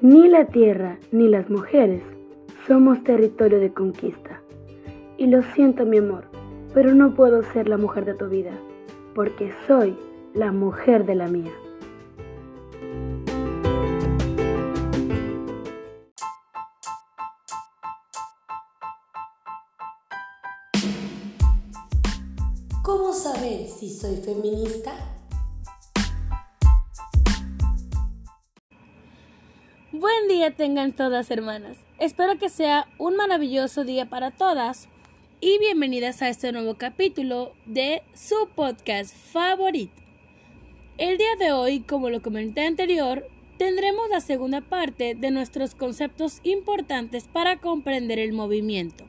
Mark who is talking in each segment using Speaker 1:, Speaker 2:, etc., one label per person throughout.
Speaker 1: Ni la tierra ni las mujeres somos territorio de conquista. Y lo siento mi amor, pero no puedo ser la mujer de tu vida, porque soy la mujer de la mía.
Speaker 2: ¿Cómo saber si soy feminista?
Speaker 3: Buen día tengan todas hermanas. Espero que sea un maravilloso día para todas y bienvenidas a este nuevo capítulo de su podcast favorito. El día de hoy, como lo comenté anterior, tendremos la segunda parte de nuestros conceptos importantes para comprender el movimiento.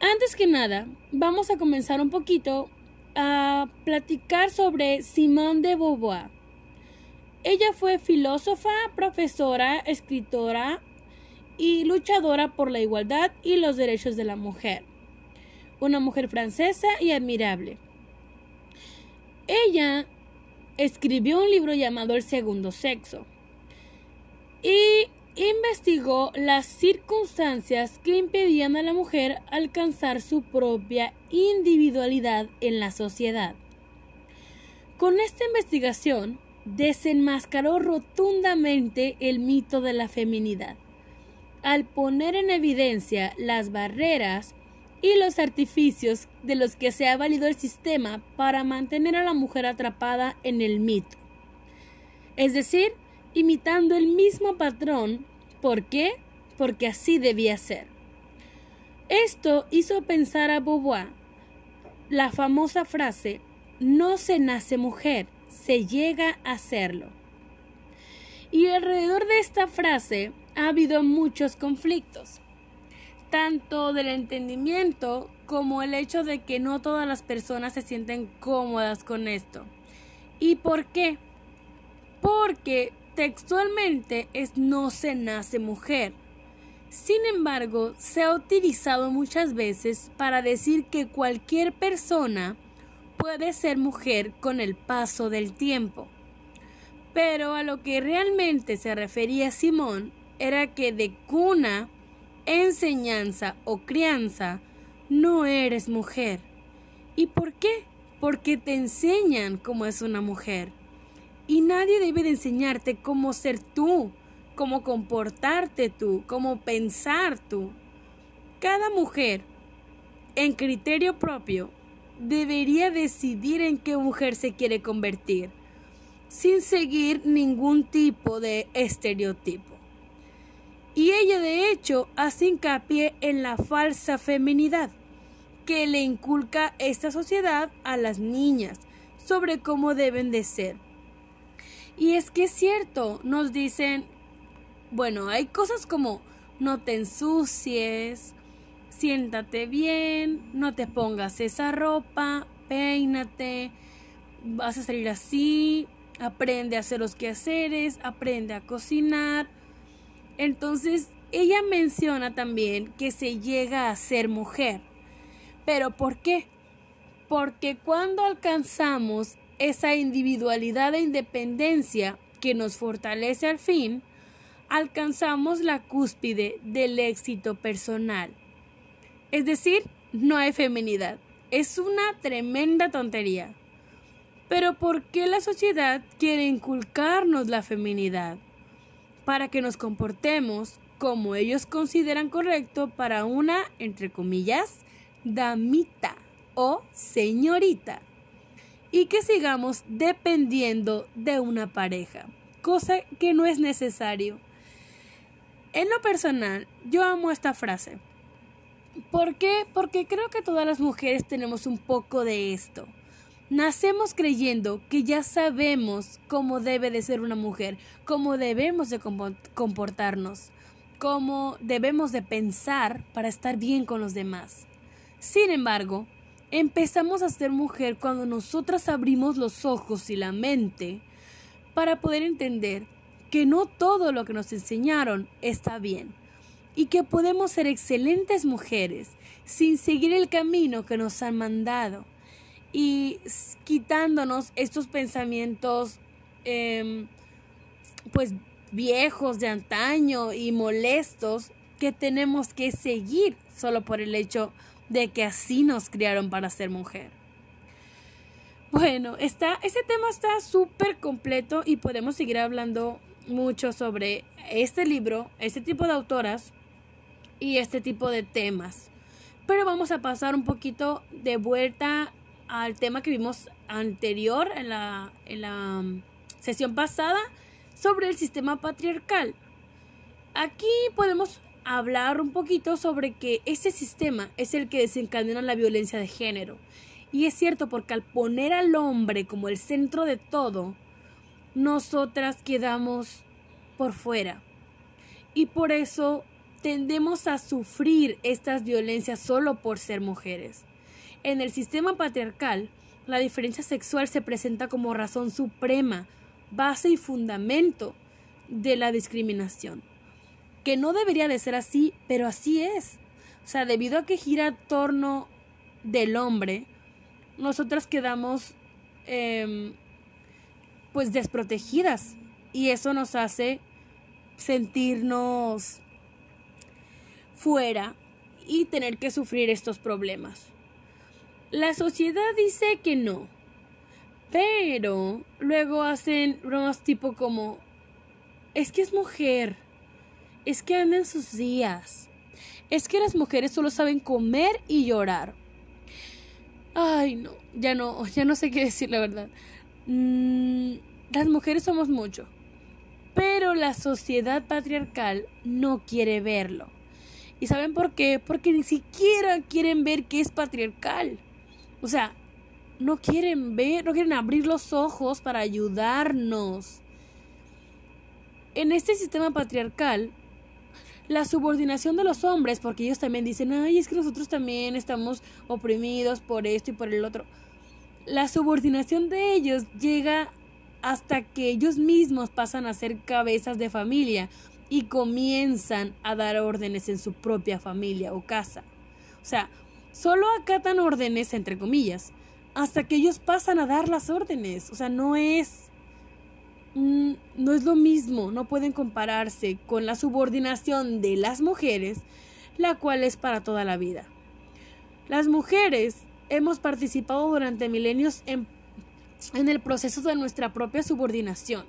Speaker 3: Antes que nada, vamos a comenzar un poquito a platicar sobre Simone de Beauvoir. Ella fue filósofa, profesora, escritora y luchadora por la igualdad y los derechos de la mujer. Una mujer francesa y admirable. Ella escribió un libro llamado El segundo sexo y investigó las circunstancias que impedían a la mujer alcanzar su propia individualidad en la sociedad. Con esta investigación, desenmascaró rotundamente el mito de la feminidad, al poner en evidencia las barreras y los artificios de los que se ha valido el sistema para mantener a la mujer atrapada en el mito. Es decir, imitando el mismo patrón. ¿Por qué? Porque así debía ser. Esto hizo pensar a Beauvoir la famosa frase no se nace mujer, se llega a hacerlo. Y alrededor de esta frase ha habido muchos conflictos, tanto del entendimiento como el hecho de que no todas las personas se sienten cómodas con esto. ¿Y por qué? Porque textualmente es no se nace mujer. Sin embargo, se ha utilizado muchas veces para decir que cualquier persona puede ser mujer con el paso del tiempo. Pero a lo que realmente se refería Simón era que de cuna, enseñanza o crianza no eres mujer. ¿Y por qué? Porque te enseñan cómo es una mujer. Y nadie debe de enseñarte cómo ser tú, cómo comportarte tú, cómo pensar tú. Cada mujer, en criterio propio, debería decidir en qué mujer se quiere convertir, sin seguir ningún tipo de estereotipo. Y ella de hecho hace hincapié en la falsa feminidad que le inculca esta sociedad a las niñas sobre cómo deben de ser. Y es que es cierto, nos dicen, bueno, hay cosas como no te ensucies, siéntate bien, no te pongas esa ropa, peínate, vas a salir así, aprende a hacer los quehaceres, aprende a cocinar. Entonces, ella menciona también que se llega a ser mujer. ¿Pero por qué? Porque cuando alcanzamos esa individualidad e independencia que nos fortalece al fin, alcanzamos la cúspide del éxito personal. Es decir, no hay feminidad. Es una tremenda tontería. Pero ¿por qué la sociedad quiere inculcarnos la feminidad? Para que nos comportemos como ellos consideran correcto para una, entre comillas, damita o señorita. Y que sigamos dependiendo de una pareja, cosa que no es necesario. En lo personal, yo amo esta frase ¿Por qué? Porque creo que todas las mujeres tenemos un poco de esto. Nacemos creyendo que ya sabemos cómo debe de ser una mujer, cómo debemos de comportarnos, cómo debemos de pensar para estar bien con los demás. Sin embargo, empezamos a ser mujer cuando nosotras abrimos los ojos y la mente para poder entender que no todo lo que nos enseñaron está bien y que podemos ser excelentes mujeres sin seguir el camino que nos han mandado y quitándonos estos pensamientos em, pues viejos de antaño y molestos que tenemos que seguir solo por el hecho de que así nos criaron para ser mujer. Bueno, está, ese tema está súper completo y podemos seguir hablando mucho sobre este libro, este tipo de autoras y este tipo de temas. Pero vamos a pasar un poquito de vuelta al tema que vimos anterior en la, en la um, sesión pasada sobre el sistema patriarcal. Aquí podemos hablar un poquito sobre que ese sistema es el que desencadena la violencia de género. Y es cierto porque al poner al hombre como el centro de todo, nosotras quedamos por fuera. Y por eso tendemos a sufrir estas violencias solo por ser mujeres. En el sistema patriarcal, la diferencia sexual se presenta como razón suprema, base y fundamento de la discriminación. Que no debería de ser así, pero así es. O sea, debido a que gira a torno del hombre, nosotras quedamos em, pues desprotegidas y eso nos hace sentirnos fuera y tener que sufrir estos problemas. La sociedad dice que no, pero luego hacen bromas tipo como, es que es mujer, es que anda en sus días, es que las mujeres solo saben comer y llorar. Ay, no, ya no, ya no sé qué decir la verdad. Mm, las mujeres somos mucho, pero la sociedad patriarcal no quiere verlo. ¿Y saben por qué? Porque ni siquiera quieren ver que es patriarcal. O sea, no quieren ver, no quieren abrir los ojos para ayudarnos. En este sistema patriarcal, la subordinación de los hombres, porque ellos también dicen, ay, es que nosotros también estamos oprimidos por esto y por el otro. La subordinación de ellos llega hasta que ellos mismos pasan a ser cabezas de familia y comienzan a dar órdenes en su propia familia o casa. O sea, solo acatan órdenes, entre comillas, hasta que ellos pasan a dar las órdenes. O sea, no es... Mm, no es lo mismo, no pueden compararse con la subordinación de las mujeres, la cual es para toda la vida. Las mujeres hemos participado durante milenios en, en el proceso de nuestra propia subordinación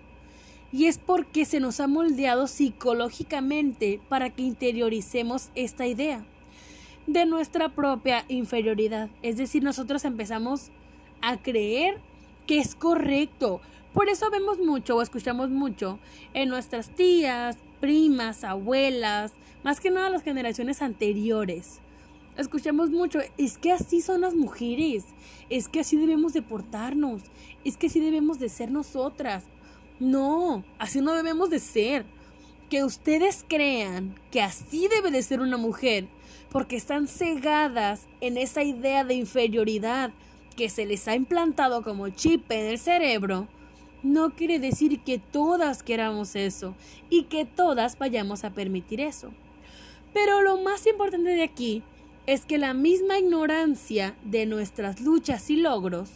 Speaker 3: y es porque se nos ha moldeado psicológicamente para que interioricemos esta idea de nuestra propia inferioridad. Es decir, nosotros empezamos a creer que es correcto. Por eso vemos mucho o escuchamos mucho en nuestras tías, primas, abuelas, más que nada las generaciones anteriores. Escuchamos mucho, es que así son las mujeres, es que así debemos de portarnos, es que así debemos de ser nosotras. No, así no debemos de ser. Que ustedes crean que así debe de ser una mujer, porque están cegadas en esa idea de inferioridad que se les ha implantado como chip en el cerebro, no quiere decir que todas queramos eso y que todas vayamos a permitir eso. Pero lo más importante de aquí es que la misma ignorancia de nuestras luchas y logros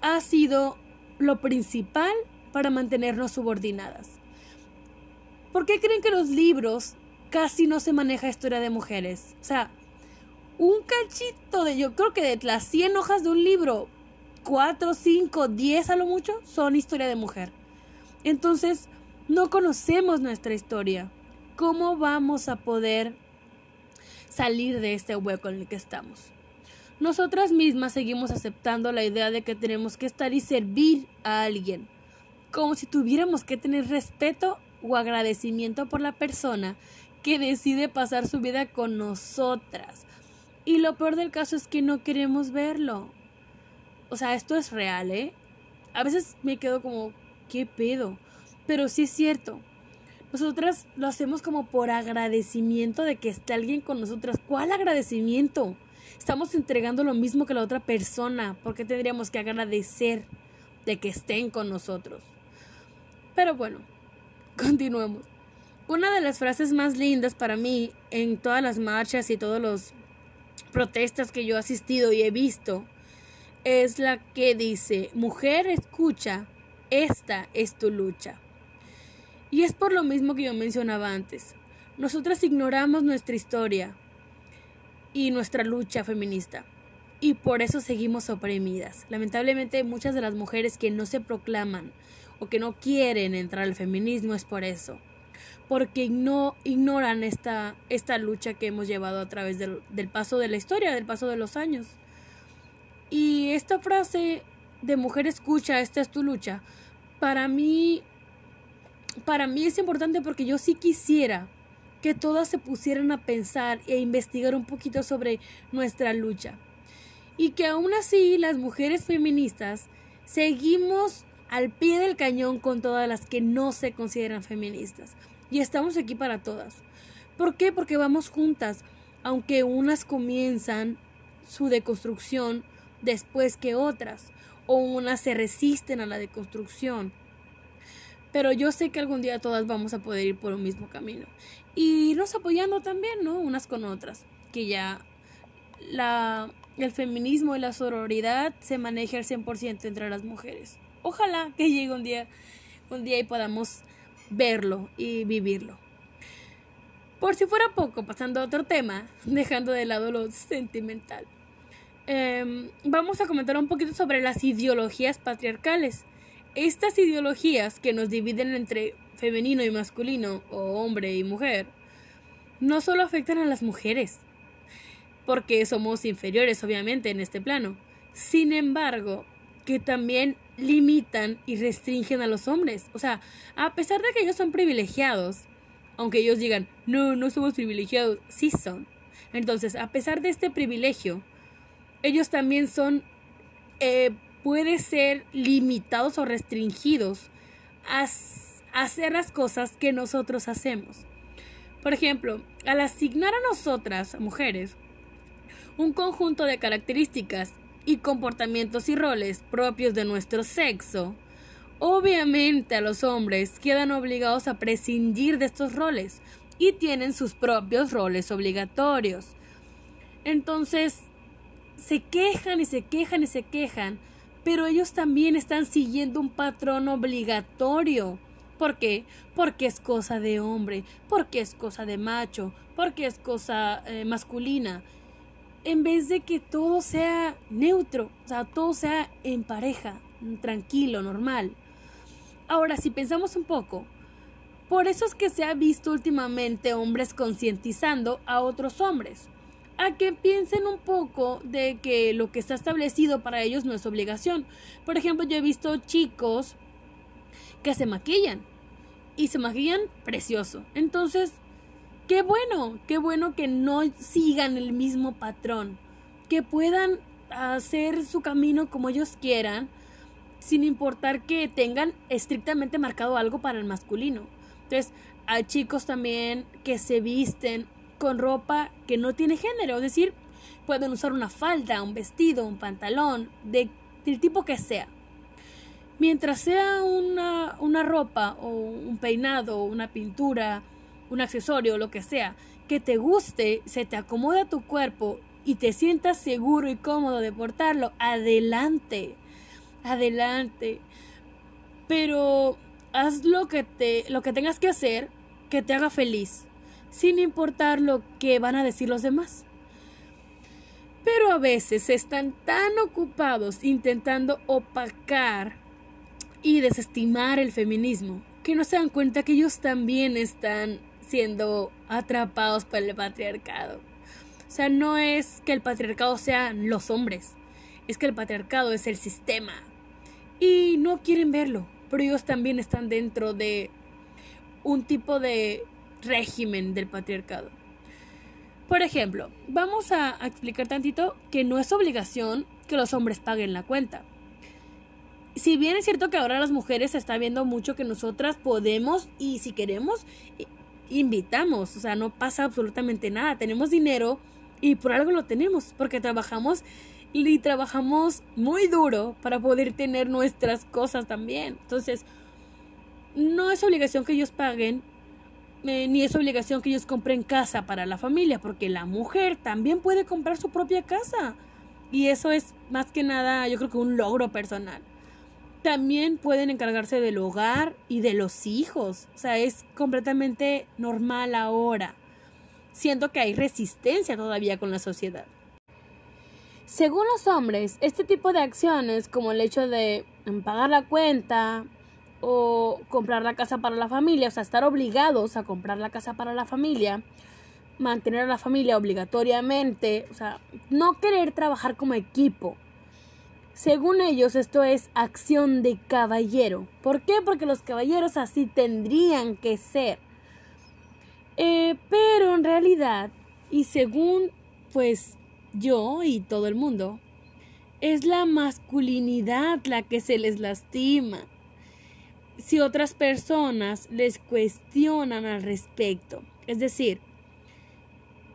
Speaker 3: ha sido lo principal para mantenernos subordinadas. ¿Por qué creen que los libros casi no se maneja historia de mujeres? O sea, un cachito de, yo creo que de las 100 hojas de un libro, 4, 5, 10 a lo mucho son historia de mujer. Entonces, no conocemos nuestra historia. ¿Cómo vamos a poder salir de este hueco en el que estamos? Nosotras mismas seguimos aceptando la idea de que tenemos que estar y servir a alguien como si tuviéramos que tener respeto o agradecimiento por la persona que decide pasar su vida con nosotras. Y lo peor del caso es que no queremos verlo. O sea, esto es real, ¿eh? A veces me quedo como, ¿qué pedo? Pero sí es cierto. Nosotras lo hacemos como por agradecimiento de que esté alguien con nosotras. ¿Cuál agradecimiento? Estamos entregando lo mismo que la otra persona. ¿Por qué tendríamos que agradecer de que estén con nosotros? Pero bueno, continuemos. Una de las frases más lindas para mí en todas las marchas y todas las protestas que yo he asistido y he visto es la que dice, mujer escucha, esta es tu lucha. Y es por lo mismo que yo mencionaba antes. Nosotras ignoramos nuestra historia y nuestra lucha feminista. Y por eso seguimos oprimidas. Lamentablemente muchas de las mujeres que no se proclaman o que no quieren entrar al feminismo es por eso. Porque no ignoran esta, esta lucha que hemos llevado a través del, del paso de la historia, del paso de los años. Y esta frase de mujer escucha, esta es tu lucha, para mí, para mí es importante porque yo sí quisiera que todas se pusieran a pensar e investigar un poquito sobre nuestra lucha. Y que aún así las mujeres feministas seguimos al pie del cañón con todas las que no se consideran feministas. Y estamos aquí para todas. ¿Por qué? Porque vamos juntas, aunque unas comienzan su deconstrucción después que otras, o unas se resisten a la deconstrucción. Pero yo sé que algún día todas vamos a poder ir por un mismo camino. Y irnos apoyando también, ¿no? Unas con otras. Que ya la, el feminismo y la sororidad se maneje al 100% entre las mujeres. Ojalá que llegue un día, un día y podamos verlo y vivirlo. Por si fuera poco, pasando a otro tema, dejando de lado lo sentimental. Em, vamos a comentar un poquito sobre las ideologías patriarcales. Estas ideologías que nos dividen entre femenino y masculino o hombre y mujer no solo afectan a las mujeres, porque somos inferiores obviamente en este plano, sin embargo, que también limitan y restringen a los hombres. O sea, a pesar de que ellos son privilegiados, aunque ellos digan, no, no somos privilegiados, sí son. Entonces, a pesar de este privilegio, ellos también son, eh, puede ser limitados o restringidos a, a hacer las cosas que nosotros hacemos. Por ejemplo, al asignar a nosotras, mujeres, un conjunto de características y comportamientos y roles propios de nuestro sexo, obviamente a los hombres quedan obligados a prescindir de estos roles y tienen sus propios roles obligatorios. Entonces, se quejan y se quejan y se quejan, pero ellos también están siguiendo un patrón obligatorio. ¿Por qué? Porque es cosa de hombre, porque es cosa de macho, porque es cosa eh, masculina. En vez de que todo sea neutro, o sea, todo sea en pareja, tranquilo, normal. Ahora, si pensamos un poco, por eso es que se ha visto últimamente hombres concientizando a otros hombres a que piensen un poco de que lo que está establecido para ellos no es obligación. Por ejemplo, yo he visto chicos que se maquillan y se maquillan precioso. Entonces, qué bueno, qué bueno que no sigan el mismo patrón, que puedan hacer su camino como ellos quieran, sin importar que tengan estrictamente marcado algo para el masculino. Entonces, hay chicos también que se visten con ropa que no tiene género, es decir, pueden usar una falda, un vestido, un pantalón, de, del tipo que sea. Mientras sea una, una ropa o un peinado, una pintura, un accesorio, lo que sea, que te guste, se te acomode a tu cuerpo y te sientas seguro y cómodo de portarlo, adelante, adelante. Pero haz lo que te, lo que tengas que hacer que te haga feliz sin importar lo que van a decir los demás. Pero a veces están tan ocupados intentando opacar y desestimar el feminismo que no se dan cuenta que ellos también están siendo atrapados por el patriarcado. O sea, no es que el patriarcado sean los hombres, es que el patriarcado es el sistema. Y no quieren verlo, pero ellos también están dentro de un tipo de régimen del patriarcado. Por ejemplo, vamos a, explicar tantito que no es obligación que los hombres paguen la cuenta. Si bien es cierto que ahora las mujeres se está viendo mucho que nosotras podemos y si queremos invitamos, o sea, no pasa absolutamente nada, tenemos dinero y por algo lo tenemos, porque trabajamos y trabajamos muy duro para poder tener nuestras cosas también. Entonces, no es obligación que ellos paguen eh, ni es obligación que ellos compren casa para la familia, porque la mujer también puede comprar su propia casa. Y eso es más que nada, yo creo que un logro personal. También pueden encargarse del hogar y de los hijos. O sea, es completamente normal ahora. Siento que hay resistencia todavía con la sociedad. Según los hombres, este tipo de acciones, como el hecho de pagar la cuenta o comprar la casa para la familia, o sea, estar obligados a comprar la casa para la familia, mantener a la familia obligatoriamente, o sea, no querer trabajar como equipo. Según ellos, esto es acción de caballero. ¿Por qué? Porque los caballeros así tendrían que ser. Eh, pero en realidad, y según pues yo y todo el mundo, es la masculinidad la que se les lastima. Si otras personas les cuestionan al respecto. Es decir,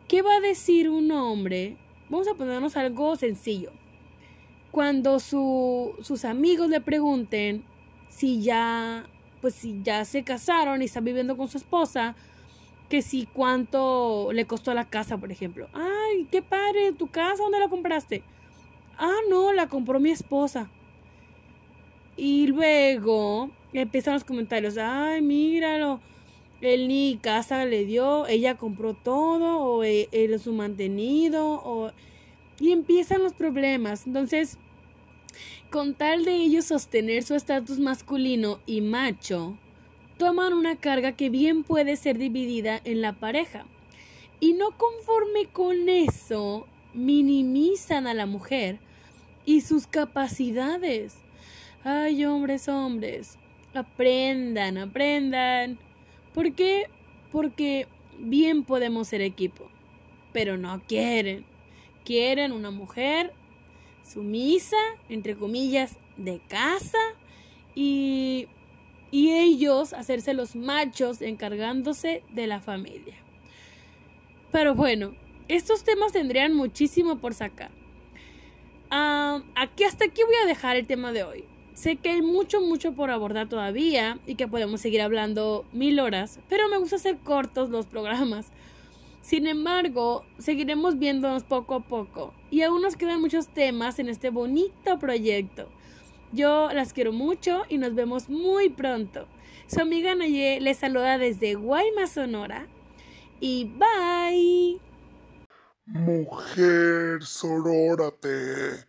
Speaker 3: ¿qué va a decir un hombre? Vamos a ponernos algo sencillo. Cuando sus amigos le pregunten si ya, pues si ya se casaron y están viviendo con su esposa, que si cuánto le costó la casa, por ejemplo. Ay, qué padre, tu casa, ¿dónde la compraste? Ah, no, la compró mi esposa. Y luego empiezan los comentarios, ay, míralo, él ni casa le dio, ella compró todo, o él es su mantenido, o... Y empiezan los problemas. Entonces, con tal de ellos sostener su estatus masculino y macho, toman una carga que bien puede ser dividida en la pareja. Y no conforme con eso, minimizan a la mujer y sus capacidades. Ay, hombres, hombres, aprendan, aprendan. ¿Por qué? Porque bien podemos ser equipo, pero no quieren. Quieren una mujer sumisa, entre comillas, de casa y y ellos hacerse los machos encargándose de la familia. Pero bueno, estos temas tendrían muchísimo por sacar. Ah, aquí hasta aquí voy a dejar el tema de hoy. Sé que hay mucho, mucho por abordar todavía y que podemos seguir hablando mil horas, pero me gusta hacer cortos los programas. Sin embargo, seguiremos viéndonos poco a poco y aún nos quedan muchos temas en este bonito proyecto. Yo las quiero mucho y nos vemos muy pronto. Su amiga Naye les saluda desde Guaymas, Sonora. Y bye.
Speaker 4: Mujer, sorórate.